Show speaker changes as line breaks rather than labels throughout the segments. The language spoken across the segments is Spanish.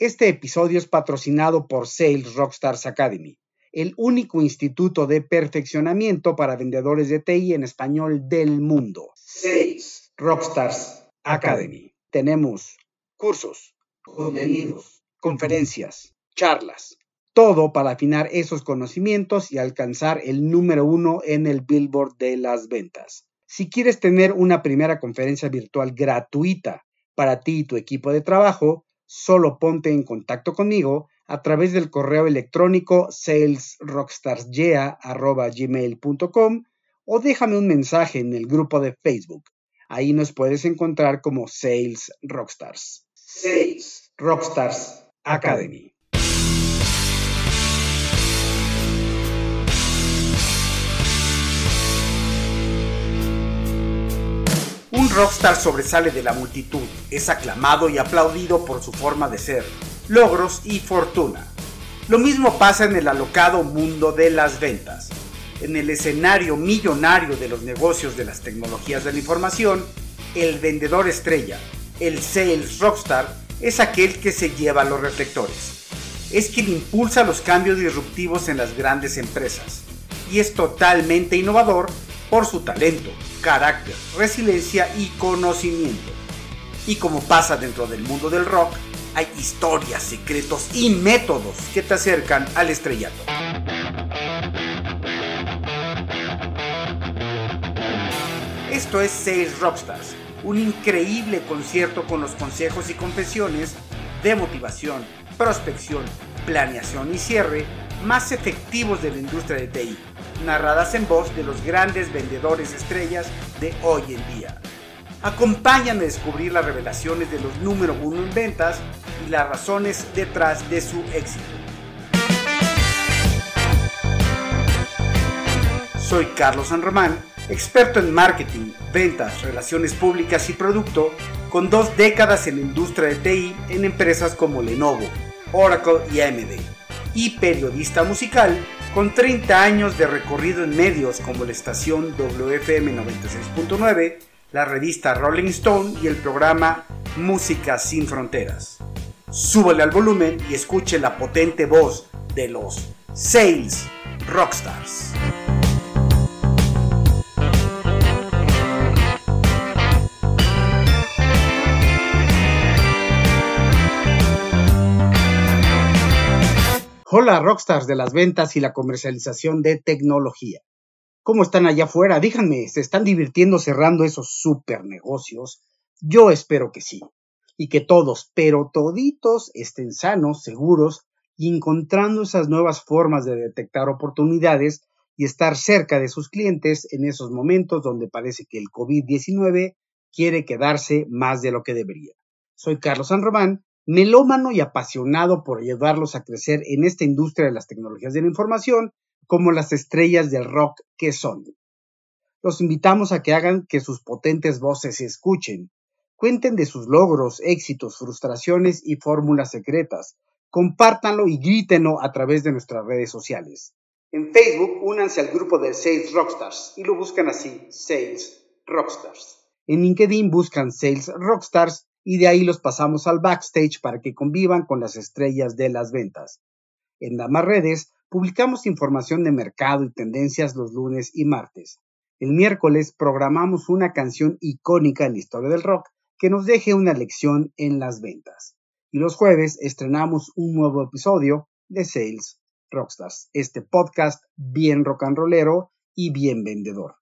Este episodio es patrocinado por Sales Rockstars Academy, el único instituto de perfeccionamiento para vendedores de TI en español del mundo. Sales Rockstars Academy. Tenemos cursos, contenidos, conferencias, charlas, todo para afinar esos conocimientos y alcanzar el número uno en el billboard de las ventas. Si quieres tener una primera conferencia virtual gratuita para ti y tu equipo de trabajo, solo ponte en contacto conmigo a través del correo electrónico salesrockstarsya.gmail.com o déjame un mensaje en el grupo de Facebook. Ahí nos puedes encontrar como Sales Rockstars. Sales Rockstars Academy. Un rockstar sobresale de la multitud, es aclamado y aplaudido por su forma de ser, logros y fortuna. Lo mismo pasa en el alocado mundo de las ventas. En el escenario millonario de los negocios de las tecnologías de la información, el vendedor estrella, el sales rockstar, es aquel que se lleva los reflectores. Es quien impulsa los cambios disruptivos en las grandes empresas y es totalmente innovador por su talento, carácter, resiliencia y conocimiento. Y como pasa dentro del mundo del rock, hay historias, secretos y métodos que te acercan al estrellato. Esto es Sales Rockstars, un increíble concierto con los consejos y confesiones de motivación, prospección, planeación y cierre más efectivos de la industria de TI narradas en voz de los grandes vendedores estrellas de hoy en día. Acompáñame a descubrir las revelaciones de los número uno en ventas y las razones detrás de su éxito. Soy Carlos San Román, experto en marketing, ventas, relaciones públicas y producto, con dos décadas en la industria de TI en empresas como Lenovo, Oracle y AMD, y periodista musical con 30 años de recorrido en medios como la estación WFM 96.9, la revista Rolling Stone y el programa Música sin Fronteras. Súbale al volumen y escuche la potente voz de los Sales Rockstars. Hola rockstars de las ventas y la comercialización de tecnología. ¿Cómo están allá afuera? Díganme, ¿se están divirtiendo cerrando esos super negocios? Yo espero que sí. Y que todos, pero toditos, estén sanos, seguros y encontrando esas nuevas formas de detectar oportunidades y estar cerca de sus clientes en esos momentos donde parece que el COVID-19 quiere quedarse más de lo que debería. Soy Carlos San Román melómano y apasionado por ayudarlos a crecer en esta industria de las tecnologías de la información como las estrellas del rock que son. Los invitamos a que hagan que sus potentes voces se escuchen, cuenten de sus logros, éxitos, frustraciones y fórmulas secretas, compártanlo y grítenlo a través de nuestras redes sociales. En Facebook, únanse al grupo de Sales Rockstars y lo buscan así, Sales Rockstars. En LinkedIn buscan Sales Rockstars y de ahí los pasamos al backstage para que convivan con las estrellas de las ventas. En ambas redes publicamos información de mercado y tendencias los lunes y martes. El miércoles programamos una canción icónica en la historia del rock que nos deje una lección en las ventas. Y los jueves estrenamos un nuevo episodio de Sales Rockstars, este podcast bien rock and rollero y bien vendedor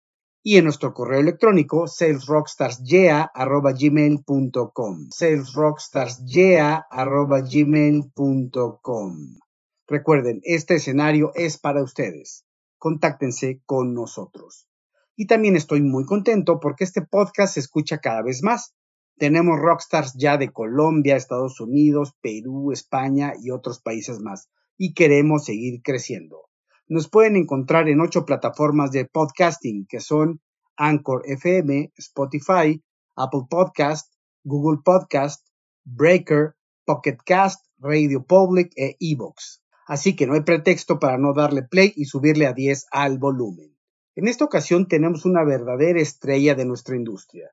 y en nuestro correo electrónico salesrockstarsya.gmail.com salesrockstarsya.gmail.com Recuerden, este escenario es para ustedes. Contáctense con nosotros. Y también estoy muy contento porque este podcast se escucha cada vez más. Tenemos rockstars ya de Colombia, Estados Unidos, Perú, España y otros países más. Y queremos seguir creciendo. Nos pueden encontrar en ocho plataformas de podcasting que son Anchor FM, Spotify, Apple Podcast, Google Podcast, Breaker, Pocket Cast, Radio Public e Evox. Así que no hay pretexto para no darle play y subirle a 10 al volumen. En esta ocasión tenemos una verdadera estrella de nuestra industria.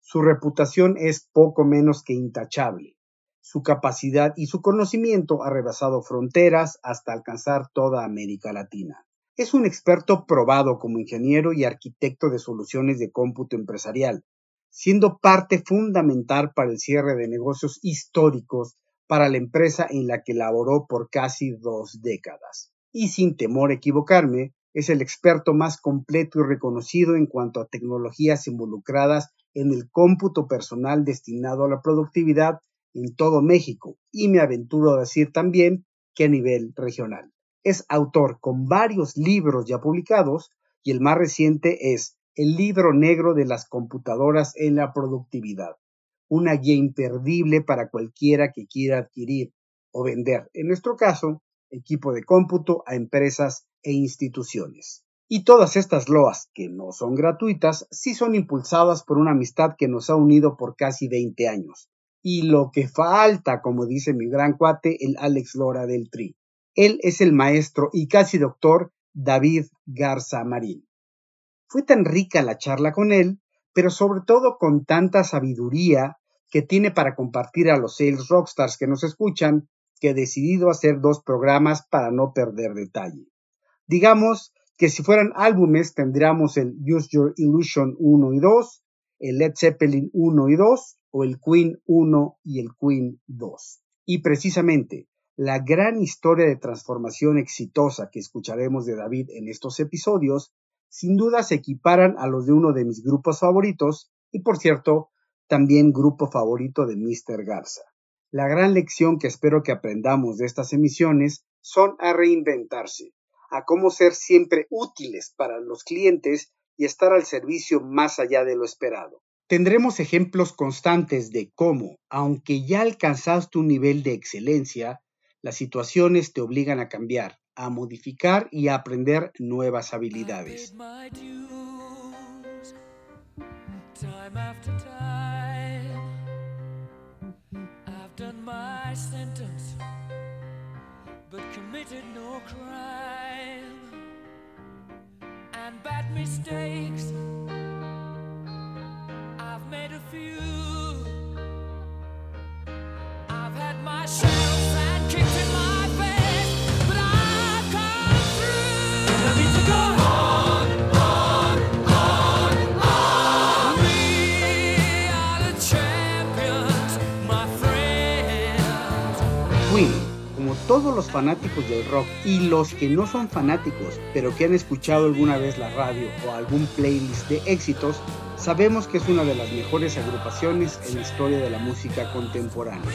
Su reputación es poco menos que intachable. Su capacidad y su conocimiento ha rebasado fronteras hasta alcanzar toda América Latina. Es un experto probado como ingeniero y arquitecto de soluciones de cómputo empresarial, siendo parte fundamental para el cierre de negocios históricos para la empresa en la que laboró por casi dos décadas. Y sin temor a equivocarme, es el experto más completo y reconocido en cuanto a tecnologías involucradas en el cómputo personal destinado a la productividad en todo México y me aventuro a decir también que a nivel regional. Es autor con varios libros ya publicados y el más reciente es El libro negro de las computadoras en la productividad, una guía imperdible para cualquiera que quiera adquirir o vender, en nuestro caso, equipo de cómputo a empresas e instituciones. Y todas estas loas, que no son gratuitas, sí son impulsadas por una amistad que nos ha unido por casi 20 años. Y lo que falta, como dice mi gran cuate, el Alex Lora del Tri. Él es el maestro y casi doctor David Garza Marín. Fue tan rica la charla con él, pero sobre todo con tanta sabiduría que tiene para compartir a los sales rockstars que nos escuchan, que he decidido hacer dos programas para no perder detalle. Digamos que si fueran álbumes tendríamos el Use Your Illusion 1 y 2, el Led Zeppelin 1 y 2 o el Queen 1 y el Queen 2. Y precisamente la gran historia de transformación exitosa que escucharemos de David en estos episodios sin duda se equiparan a los de uno de mis grupos favoritos y por cierto también grupo favorito de Mr. Garza. La gran lección que espero que aprendamos de estas emisiones son a reinventarse, a cómo ser siempre útiles para los clientes y estar al servicio más allá de lo esperado. Tendremos ejemplos constantes de cómo, aunque ya alcanzaste un nivel de excelencia, las situaciones te obligan a cambiar, a modificar y a aprender nuevas habilidades. mistakes. Todos los fanáticos del rock y los que no son fanáticos, pero que han escuchado alguna vez la radio o algún playlist de éxitos, sabemos que es una de las mejores agrupaciones en la historia de la música contemporánea.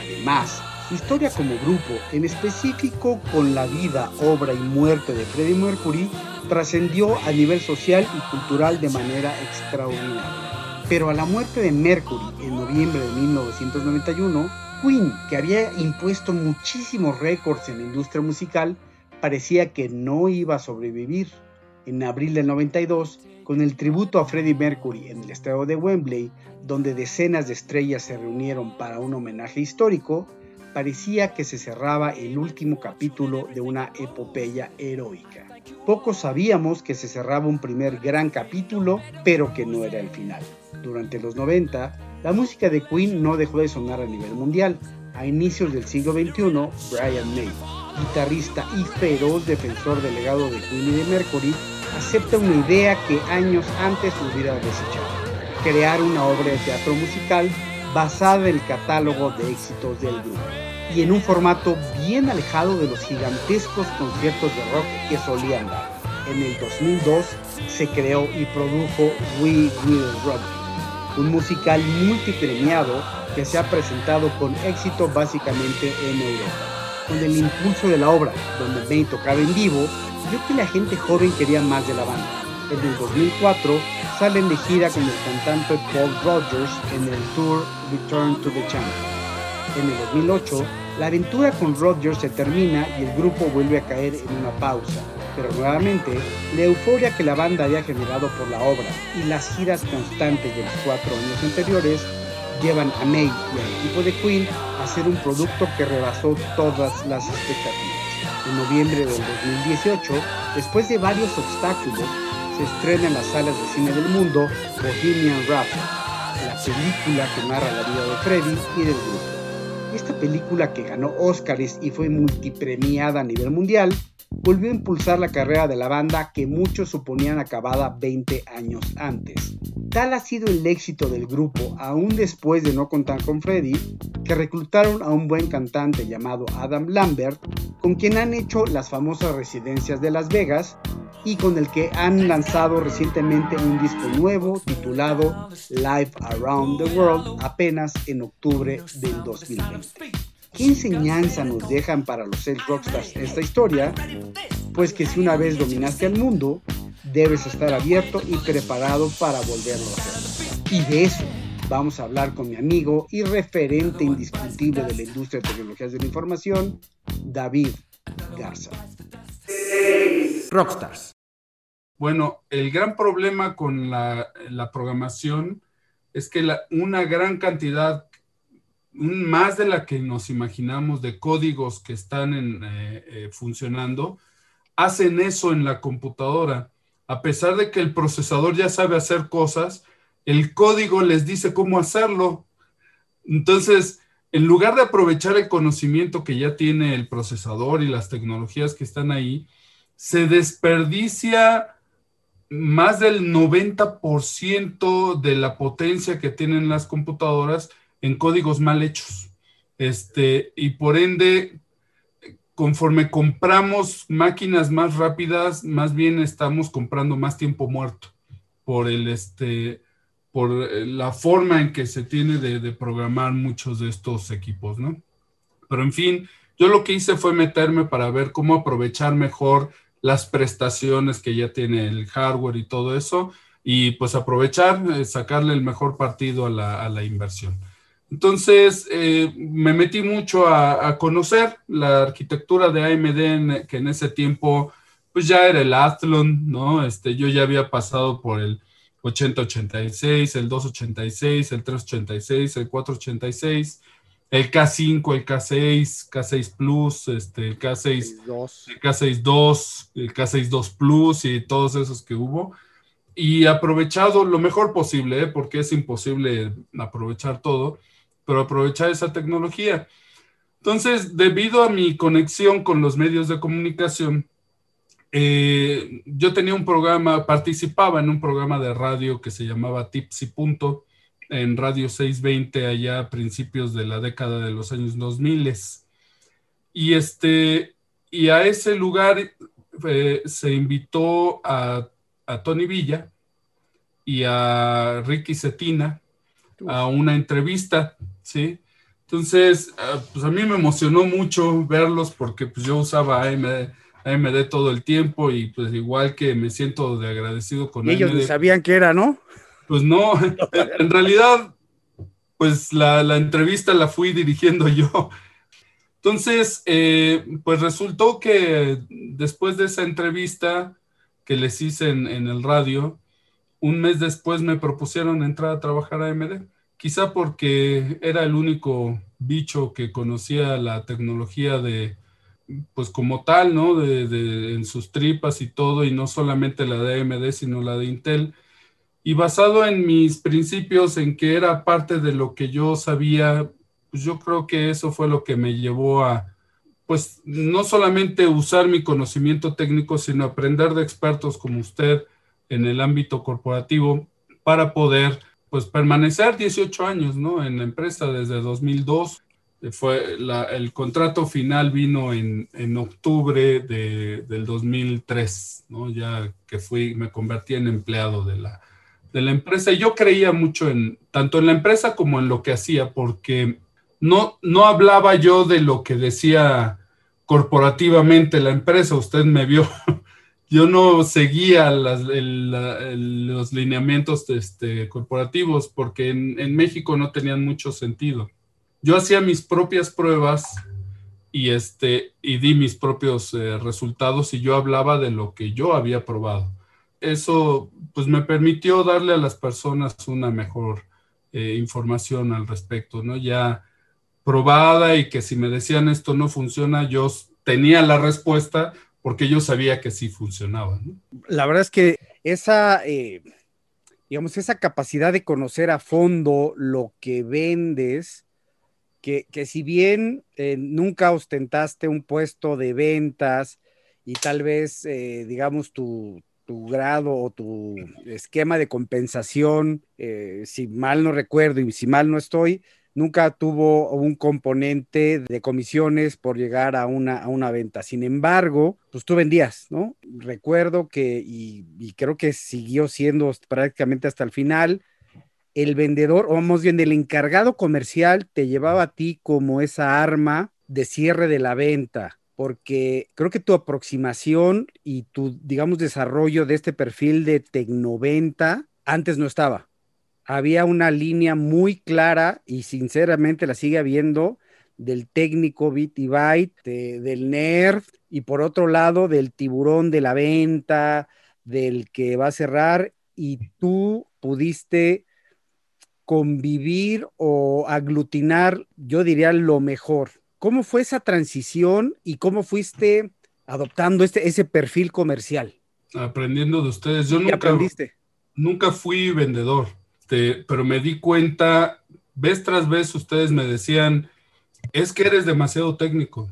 Además, su historia como grupo, en específico con la vida, obra y muerte de Freddie Mercury, trascendió a nivel social y cultural de manera extraordinaria. Pero a la muerte de Mercury en noviembre de 1991, Queen, que había impuesto muchísimos récords en la industria musical, parecía que no iba a sobrevivir. En abril del 92, con el tributo a Freddie Mercury en el estadio de Wembley, donde decenas de estrellas se reunieron para un homenaje histórico, parecía que se cerraba el último capítulo de una epopeya heroica. Pocos sabíamos que se cerraba un primer gran capítulo, pero que no era el final. Durante los 90, la música de Queen no dejó de sonar a nivel mundial. A inicios del siglo XXI, Brian May, guitarrista y feroz defensor del legado de Queen y de Mercury, acepta una idea que años antes hubiera desechado, crear una obra de teatro musical basada en el catálogo de éxitos del grupo y en un formato bien alejado de los gigantescos conciertos de rock que solían dar. En el 2002 se creó y produjo We Will Rock un musical multipremiado que se ha presentado con éxito básicamente en Europa. Con el impulso de la obra, donde May tocaba en vivo, vio que la gente joven quería más de la banda. En el 2004 salen de gira con el cantante Paul Rogers en el tour Return to the Channel. En el 2008, la aventura con Rogers se termina y el grupo vuelve a caer en una pausa pero nuevamente la euforia que la banda había generado por la obra y las giras constantes de los cuatro años anteriores llevan a May y al equipo de Queen hacer un producto que rebasó todas las expectativas. En noviembre del 2018, después de varios obstáculos, se estrena en las salas de cine del mundo Bohemian Rhapsody, la película que narra la vida de Freddie y del grupo. Esta película que ganó Oscars y fue multipremiada a nivel mundial volvió a impulsar la carrera de la banda que muchos suponían acabada 20 años antes. Tal ha sido el éxito del grupo, aún después de no contar con Freddy, que reclutaron a un buen cantante llamado Adam Lambert, con quien han hecho las famosas residencias de Las Vegas y con el que han lanzado recientemente un disco nuevo titulado Live Around the World apenas en octubre del 2020. ¿Qué enseñanza nos dejan para los sex rockstars esta historia? Pues que si una vez dominaste al mundo, debes estar abierto y preparado para volverlo a hacer. Y de eso vamos a hablar con mi amigo y referente indiscutible de la industria de tecnologías de la información, David Garza.
Rockstars. Bueno, el gran problema con la, programación es que una gran cantidad más de la que nos imaginamos de códigos que están eh, eh, funcionando, hacen eso en la computadora. A pesar de que el procesador ya sabe hacer cosas, el código les dice cómo hacerlo. Entonces, en lugar de aprovechar el conocimiento que ya tiene el procesador y las tecnologías que están ahí, se desperdicia más del 90% de la potencia que tienen las computadoras en códigos mal hechos. Este, y por ende, conforme compramos máquinas más rápidas, más bien estamos comprando más tiempo muerto por el este por la forma en que se tiene de, programar muchos de estos equipos, ¿no? Pero en fin, yo lo que hice fue meterme para ver cómo aprovechar mejor las prestaciones que ya tiene el hardware y todo eso, y pues aprovechar, eh, sacarle el mejor partido a la, a la inversión. Entonces, eh, me metí mucho a, conocer la arquitectura de AMD, que en ese tiempo, pues ya era el Athlon, ¿no? Este, yo ya había pasado por el 8086, el 286, el 386, el 486, el K5, el K6, K6 Plus, este, el K6, el K6 el K6 Plus y todos esos que hubo. Y aprovechado lo mejor posible, ¿eh? porque es imposible aprovechar todo pero aprovechar esa tecnología. Entonces, debido a mi conexión con los medios de comunicación, eh, yo tenía un programa, participaba en un programa de radio que se llamaba Tips y Punto en Radio 620 allá a principios de la década de los años 2000. Y, este, y a ese lugar eh, se invitó a, a Tony Villa y a Ricky Cetina a una entrevista ¿sí? Entonces, ah, pues a mí me emocionó mucho verlos porque pues yo usaba AMD, AMD todo el tiempo y pues igual que me siento de agradecido con
ellos. Ellos sabían que era, ¿no?
Pues no, en realidad, pues la, entrevista la fui dirigiendo yo. Entonces, eh, pues resultó que después de esa entrevista que les hice en, en el radio, un mes después me propusieron entrar a trabajar a AMD quizá porque era el único bicho que conocía la tecnología de, pues como tal, ¿no? De, en sus tripas y todo, y no solamente la de AMD, sino la de Intel. Y basado en mis principios, en que era parte de lo que yo sabía, pues yo creo que eso fue lo que me llevó a, pues no solamente usar mi conocimiento técnico, sino aprender de expertos como usted en el ámbito corporativo para poder pues permanecer 18 años, ¿no? En la empresa desde 2002. Fue el contrato final vino en, en octubre de, del 2003, ¿no? Ya que fui, me convertí en empleado de la, de la empresa. Y yo creía mucho en, tanto en la empresa como en lo que hacía, porque no, no hablaba yo de lo que decía corporativamente la empresa. Usted me vio yo no seguía los lineamientos este, corporativos porque en, México no tenían mucho sentido. Yo hacía mis propias pruebas y, este, y di mis propios eh, resultados y yo hablaba de lo que yo había probado. Eso pues me permitió darle a las personas una mejor eh, información al respecto, ¿no? Ya probada y que si me decían esto no funciona, yo tenía la respuesta porque yo sabía que sí funcionaba.
La verdad es que esa, eh, digamos, esa capacidad de conocer a fondo lo que vendes que, si bien eh, nunca ostentaste un puesto de ventas y tal vez, eh, digamos, tu, grado o tu esquema de compensación, si mal no recuerdo y si mal no estoy, nunca tuvo un componente de comisiones por llegar a una, a una venta. Sin embargo, pues tú vendías, ¿no? Recuerdo que, y, y creo que siguió siendo prácticamente hasta el final, el vendedor, o más bien el encargado comercial, te llevaba a ti como esa arma de cierre de la venta, porque creo que tu aproximación y tu, digamos, desarrollo de este perfil de Tecnoventa antes no estaba. Había una línea muy clara y sinceramente la sigue habiendo del técnico bit y byte, del nerd y por otro lado del tiburón de la venta, del que va a cerrar y tú pudiste convivir o aglutinar, yo diría, lo mejor. ¿Cómo fue esa transición y cómo fuiste adoptando este, ese perfil comercial?
Aprendiendo de ustedes. Yo nunca, aprendiste? nunca fui vendedor, pero me di cuenta, vez tras vez ustedes me decían, es que eres demasiado técnico.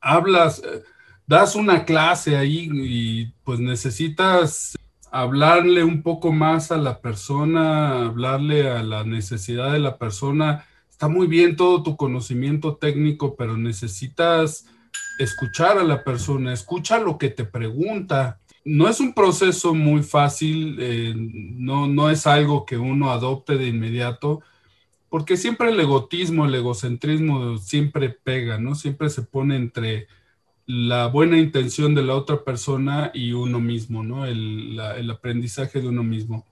Hablas, eh, das una clase ahí y pues necesitas hablarle un poco más a la persona, hablarle a la necesidad de la persona. Está muy bien todo tu conocimiento técnico, pero necesitas escuchar a la persona, escucha lo que te pregunta. No es un proceso muy fácil, eh, no, no es algo que uno adopte de inmediato, porque siempre el egotismo, el egocentrismo siempre pega, ¿no? Siempre se pone entre la buena intención de la otra persona y uno mismo, ¿no? El, aprendizaje de uno mismo.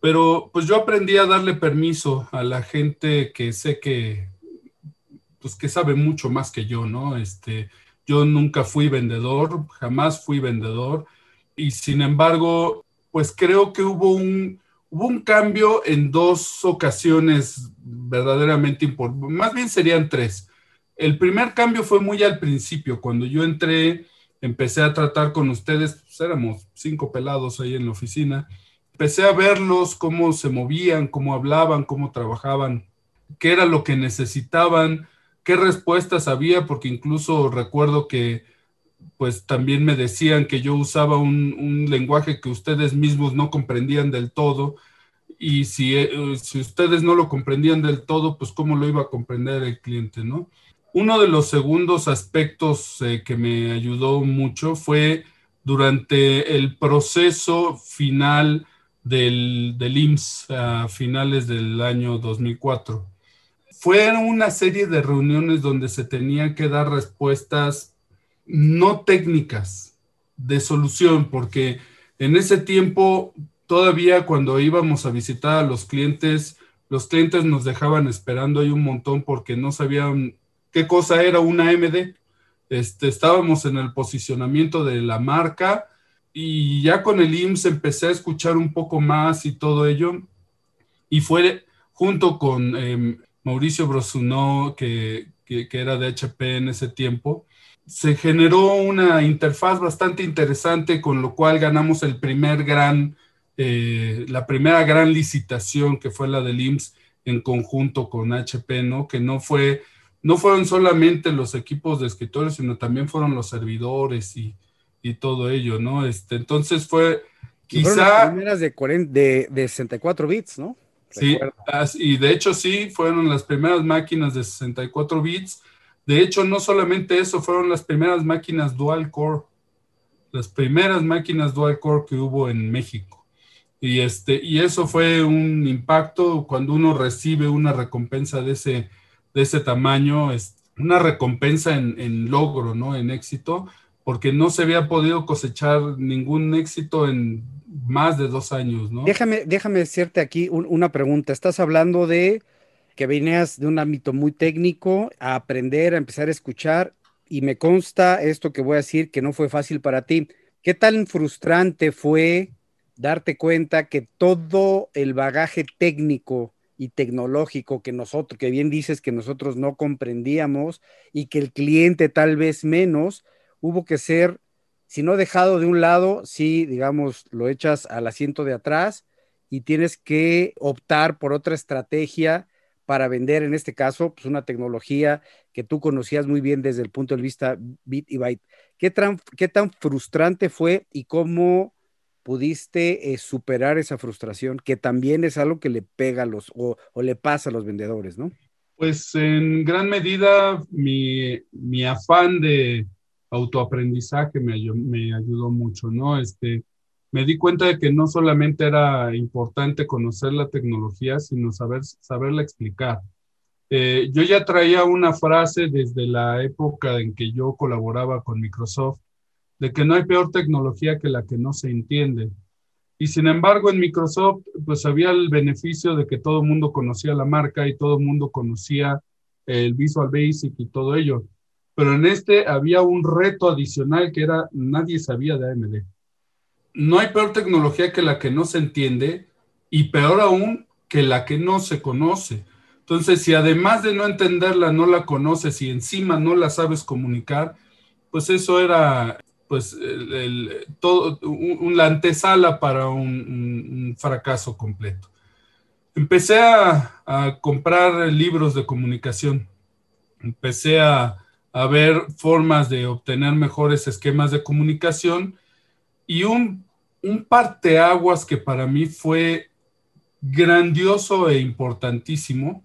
Pero pues yo aprendí a darle permiso a la gente que sé que, pues que sabe mucho más que yo, ¿no? Este, yo nunca fui vendedor, jamás fui vendedor y sin embargo, pues creo que hubo un, hubo cambio en dos ocasiones verdaderamente importantes, más bien serían tres. El primer cambio fue muy al principio, cuando yo entré, empecé a tratar con ustedes, pues éramos cinco pelados ahí en la oficina, empecé a verlos, cómo se movían, cómo hablaban, cómo trabajaban, qué era lo que necesitaban, qué respuestas había, porque incluso recuerdo que pues también me decían que yo usaba un, lenguaje que ustedes mismos no comprendían del todo, y si, eh, si ustedes no lo comprendían del todo, pues cómo lo iba a comprender el cliente, ¿no? Uno de los segundos aspectos eh, que me ayudó mucho fue durante el proceso final del, del IMSS a finales del año 2004. Fueron una serie de reuniones donde se tenían que dar respuestas no técnicas de solución, porque en ese tiempo todavía cuando íbamos a visitar a los clientes, los clientes nos dejaban esperando ahí un montón porque no sabían qué cosa era una MD. Este, estábamos en el posicionamiento de la marca y ya con el IMSS empecé a escuchar un poco más y todo ello. Y fue junto con em, Mauricio Brosunó, que, que, era de HP en ese tiempo, se generó una interfaz bastante interesante, con lo cual ganamos el primer gran, eh, la primera gran licitación que fue la del IMSS en conjunto con HP, ¿no? Que no fue no fueron solamente los equipos de escritores, sino también fueron los servidores y, todo ello, ¿no? Este, entonces fue quizá...
las primeras de, de, de 64 bits, ¿no?
Sí, y de hecho sí, fueron las primeras máquinas de 64 bits. De hecho, no solamente eso, fueron las primeras máquinas dual core, las primeras máquinas dual core que hubo en México. Y, este, y eso fue un impacto cuando uno recibe una recompensa de ese, de ese tamaño, es una recompensa en, logro, ¿no? En éxito, porque no se había podido cosechar ningún éxito en más de dos años, ¿no?
Déjame, déjame hacerte aquí una pregunta. Estás hablando de que venías de un ámbito muy técnico a aprender, a empezar a escuchar, y me consta esto que voy a decir que no fue fácil para ti. ¿Qué tan frustrante fue darte cuenta que todo el bagaje técnico y tecnológico que nosotros, que bien dices que nosotros no comprendíamos y que el cliente tal vez menos, hubo que ser, si no dejado de un lado, si digamos lo echas al asiento de atrás y tienes que optar por otra estrategia
para vender, en este caso, pues una tecnología que tú conocías muy bien desde el punto de vista bit y byte. ¿Qué, qué tan frustrante fue y cómo pudiste eh, superar esa frustración, que también es algo que le pega a los, o, le pasa a los vendedores, ¿no?
Pues en gran medida mi, mi afán de autoaprendizaje me, ayudó mucho, ¿no? Este, me di cuenta de que no solamente era importante conocer la tecnología, sino saber, saberla explicar. Eh, yo ya traía una frase desde la época en que yo colaboraba con Microsoft, de que no hay peor tecnología que la que no se entiende. Y sin embargo, en Microsoft, pues había el beneficio de que todo el mundo conocía la marca y todo el mundo conocía el Visual Basic y todo ello. Pero en este había un reto adicional que era nadie sabía de AMD. No hay peor tecnología que la que no se entiende y peor aún que la que no se conoce. Entonces, si además de no entenderla no la conoces y encima no la sabes comunicar, pues eso era pues el, todo, un, la antesala para un, fracaso completo. Empecé a, a, comprar libros de comunicación, empecé a, a, ver formas de obtener mejores esquemas de comunicación y un, un parteaguas que para mí fue grandioso e importantísimo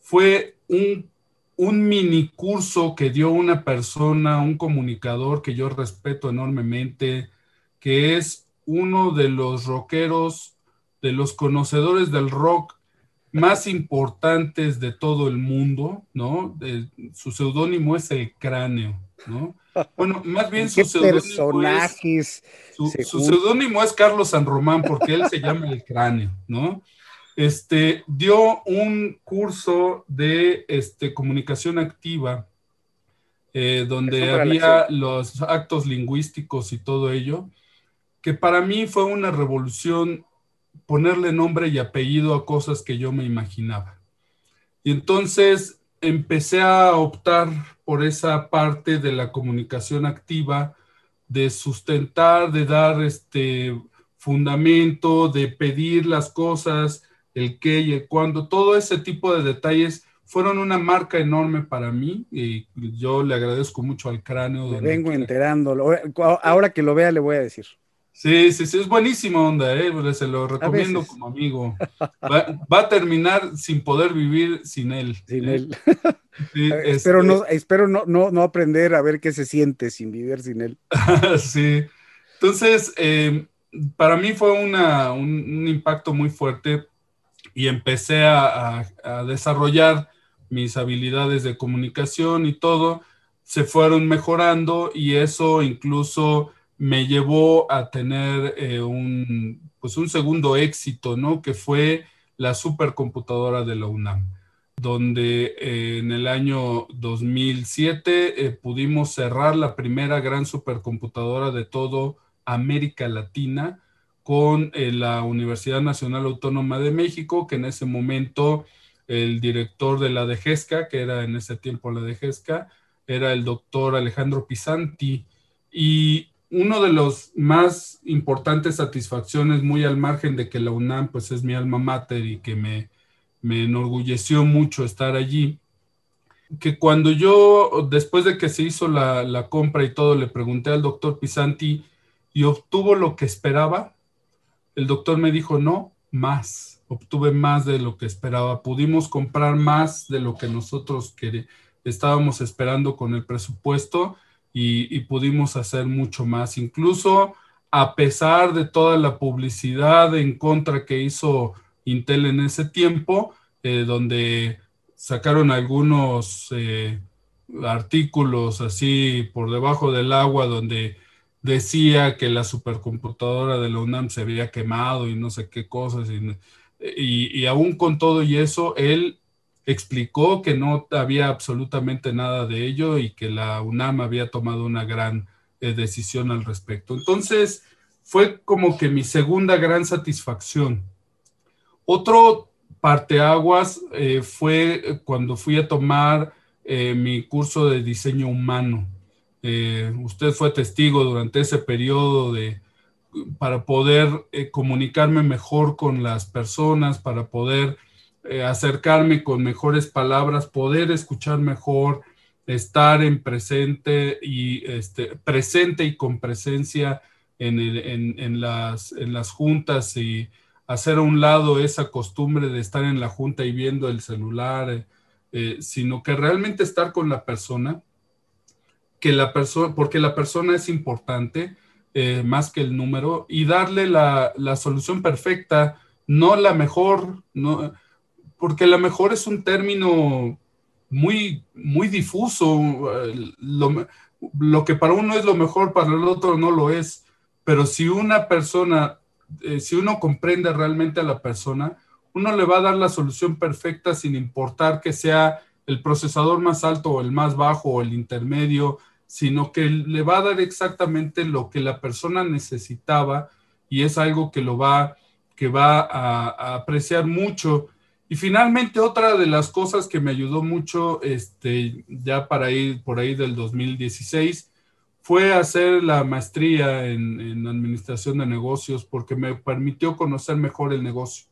fue un un mini curso que dio una persona, un comunicador que yo respeto enormemente, que es uno de los rockeros, de los conocedores del rock más importantes de todo el mundo, ¿no? su seudónimo es el cráneo, ¿no? Bueno, más bien su seudónimo es, su seudónimo es Carlos San Román porque él se llama el cráneo, ¿no? este, dio un curso de este, comunicación activa, eh, donde había los actos lingüísticos y todo ello, que para mí fue una revolución ponerle nombre y apellido a cosas que yo me imaginaba. Y entonces empecé a optar por esa parte de la comunicación activa, de sustentar, de dar este fundamento, de pedir las cosas, el qué y el cuándo, todo ese tipo de detalles fueron una marca enorme para mí y yo le agradezco mucho al cráneo.
vengo enterándolo. Ahora que lo vea le voy a decir.
Sí, sí, sí, es buenísima onda, ¿eh? se lo recomiendo como amigo. Va, a terminar sin poder vivir sin él.
Sin ¿eh? él. espero este no, espero no, no, aprender a ver qué se siente sin vivir sin él.
sí. Entonces, eh, para mí fue una, un impacto muy fuerte y empecé a, desarrollar mis habilidades de comunicación y todo, se fueron mejorando y eso incluso me llevó a tener eh, un, pues un segundo éxito, ¿no? Que fue la supercomputadora de la UNAM, donde eh, en el año 2007 eh, pudimos cerrar la primera gran supercomputadora de todo América Latina con la Universidad Nacional Autónoma de México, que en ese momento el director de la DGESCA, que era en ese tiempo la DGESCA, era el doctor Alejandro Pisanti. Y uno de los más importantes satisfacciones, muy al margen de que la UNAM pues es mi alma mater y que me, me enorgulleció mucho estar allí, que cuando yo, después de que se hizo la, la compra y todo, le pregunté al doctor Pisanti y obtuvo lo que esperaba, el doctor me dijo, no, más, obtuve más de lo que esperaba, pudimos comprar más de lo que nosotros estábamos esperando con el presupuesto y, pudimos hacer mucho más, incluso a pesar de toda la publicidad en contra que hizo Intel en ese tiempo, eh, donde sacaron algunos eh, artículos así por debajo del agua donde decía que la supercomputadora de la UNAM se había quemado y no sé qué cosas. Y, y, aún con todo y eso, él explicó que no había absolutamente nada de ello y que la UNAM había tomado una gran eh, decisión al respecto. Entonces, fue como que mi segunda gran satisfacción. Otro parteaguas eh, fue cuando fui a tomar eh, mi curso de diseño humano. Usted fue testigo durante ese periodo de, para poder comunicarme mejor con las personas, para poder eh, acercarme con mejores palabras, poder escuchar mejor, estar en presente y este, presente y con presencia en, las, en las juntas y hacer a un lado esa costumbre de estar en la junta y viendo el celular, eh, eh, sino que realmente estar con la persona, que la persona, porque la persona es importante más que el número y darle la, la, solución perfecta, no la mejor, no, porque la mejor es un término muy, muy difuso. Lo, lo que para uno es lo mejor, para el otro no lo es. Pero si una persona eh, si uno comprende realmente a la persona, uno le va a dar la solución perfecta sin importar que sea el procesador más alto o el más bajo o el intermedio, sino que le va a dar exactamente lo que la persona necesitaba y es algo que lo va, que va a, a apreciar mucho. Y finalmente otra de las cosas que me ayudó mucho, este, ya para ir por ahí del 2016, fue hacer la maestría en, administración de negocios porque me permitió conocer mejor el negocio.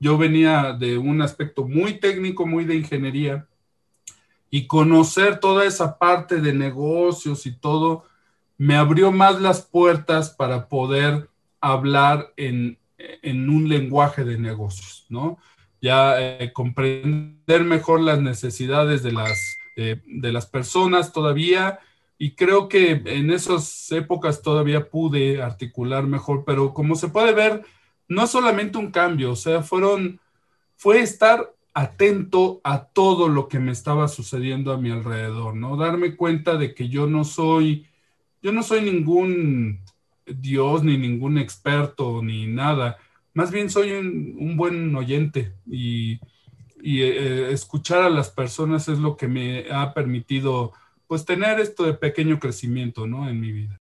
Yo venía de un aspecto muy técnico, muy de ingeniería, y conocer toda esa parte de negocios y todo me abrió más las puertas para poder hablar en, un lenguaje de negocios, ¿no? Ya eh, comprender mejor las necesidades de las, de las personas todavía y creo que en esas épocas todavía pude articular mejor, pero como se puede ver, no es solamente un cambio, o sea, fueron, fue estar atento a todo lo que me estaba sucediendo a mi alrededor, ¿no? Darme cuenta de que yo no soy, yo no soy ningún Dios, ni ningún experto, ni nada, más bien soy un, buen oyente y, eh, escuchar a las personas es lo que me ha permitido pues tener esto de pequeño crecimiento, ¿no? En mi vida.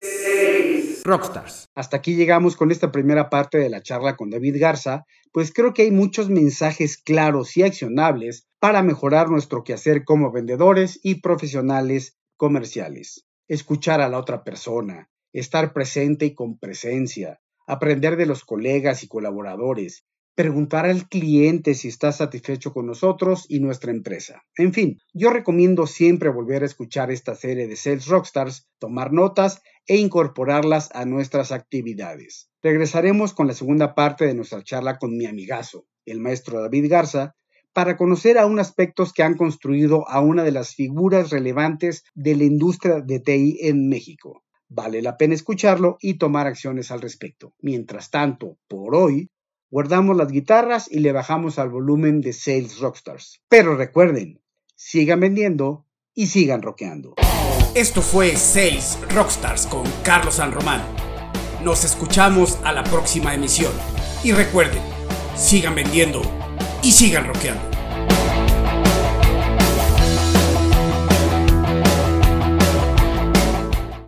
Rockstars. Hasta aquí llegamos con esta primera parte de la charla con David Garza, pues creo que hay muchos mensajes claros y accionables para mejorar nuestro quehacer como vendedores y profesionales comerciales. Escuchar a la otra persona, estar presente y con presencia, aprender de los colegas y colaboradores, preguntar al cliente si está satisfecho con nosotros y nuestra empresa. En fin, yo recomiendo siempre volver a escuchar esta serie de Sales Rockstars, tomar notas e incorporarlas a nuestras actividades. Regresaremos con la segunda parte de nuestra charla con mi amigazo, el maestro David Garza, para conocer aún aspectos que han construido a una de las figuras relevantes de la industria de TI en México. Vale la pena escucharlo y tomar acciones al respecto. Mientras tanto, por hoy, guardamos las guitarras y le bajamos al volumen de Sales Rockstars. Pero recuerden, sigan vendiendo y sigan rockeando.
Esto fue Sales Rockstars con Carlos San Román. Nos escuchamos a la próxima emisión. Y recuerden, sigan vendiendo y sigan rockeando.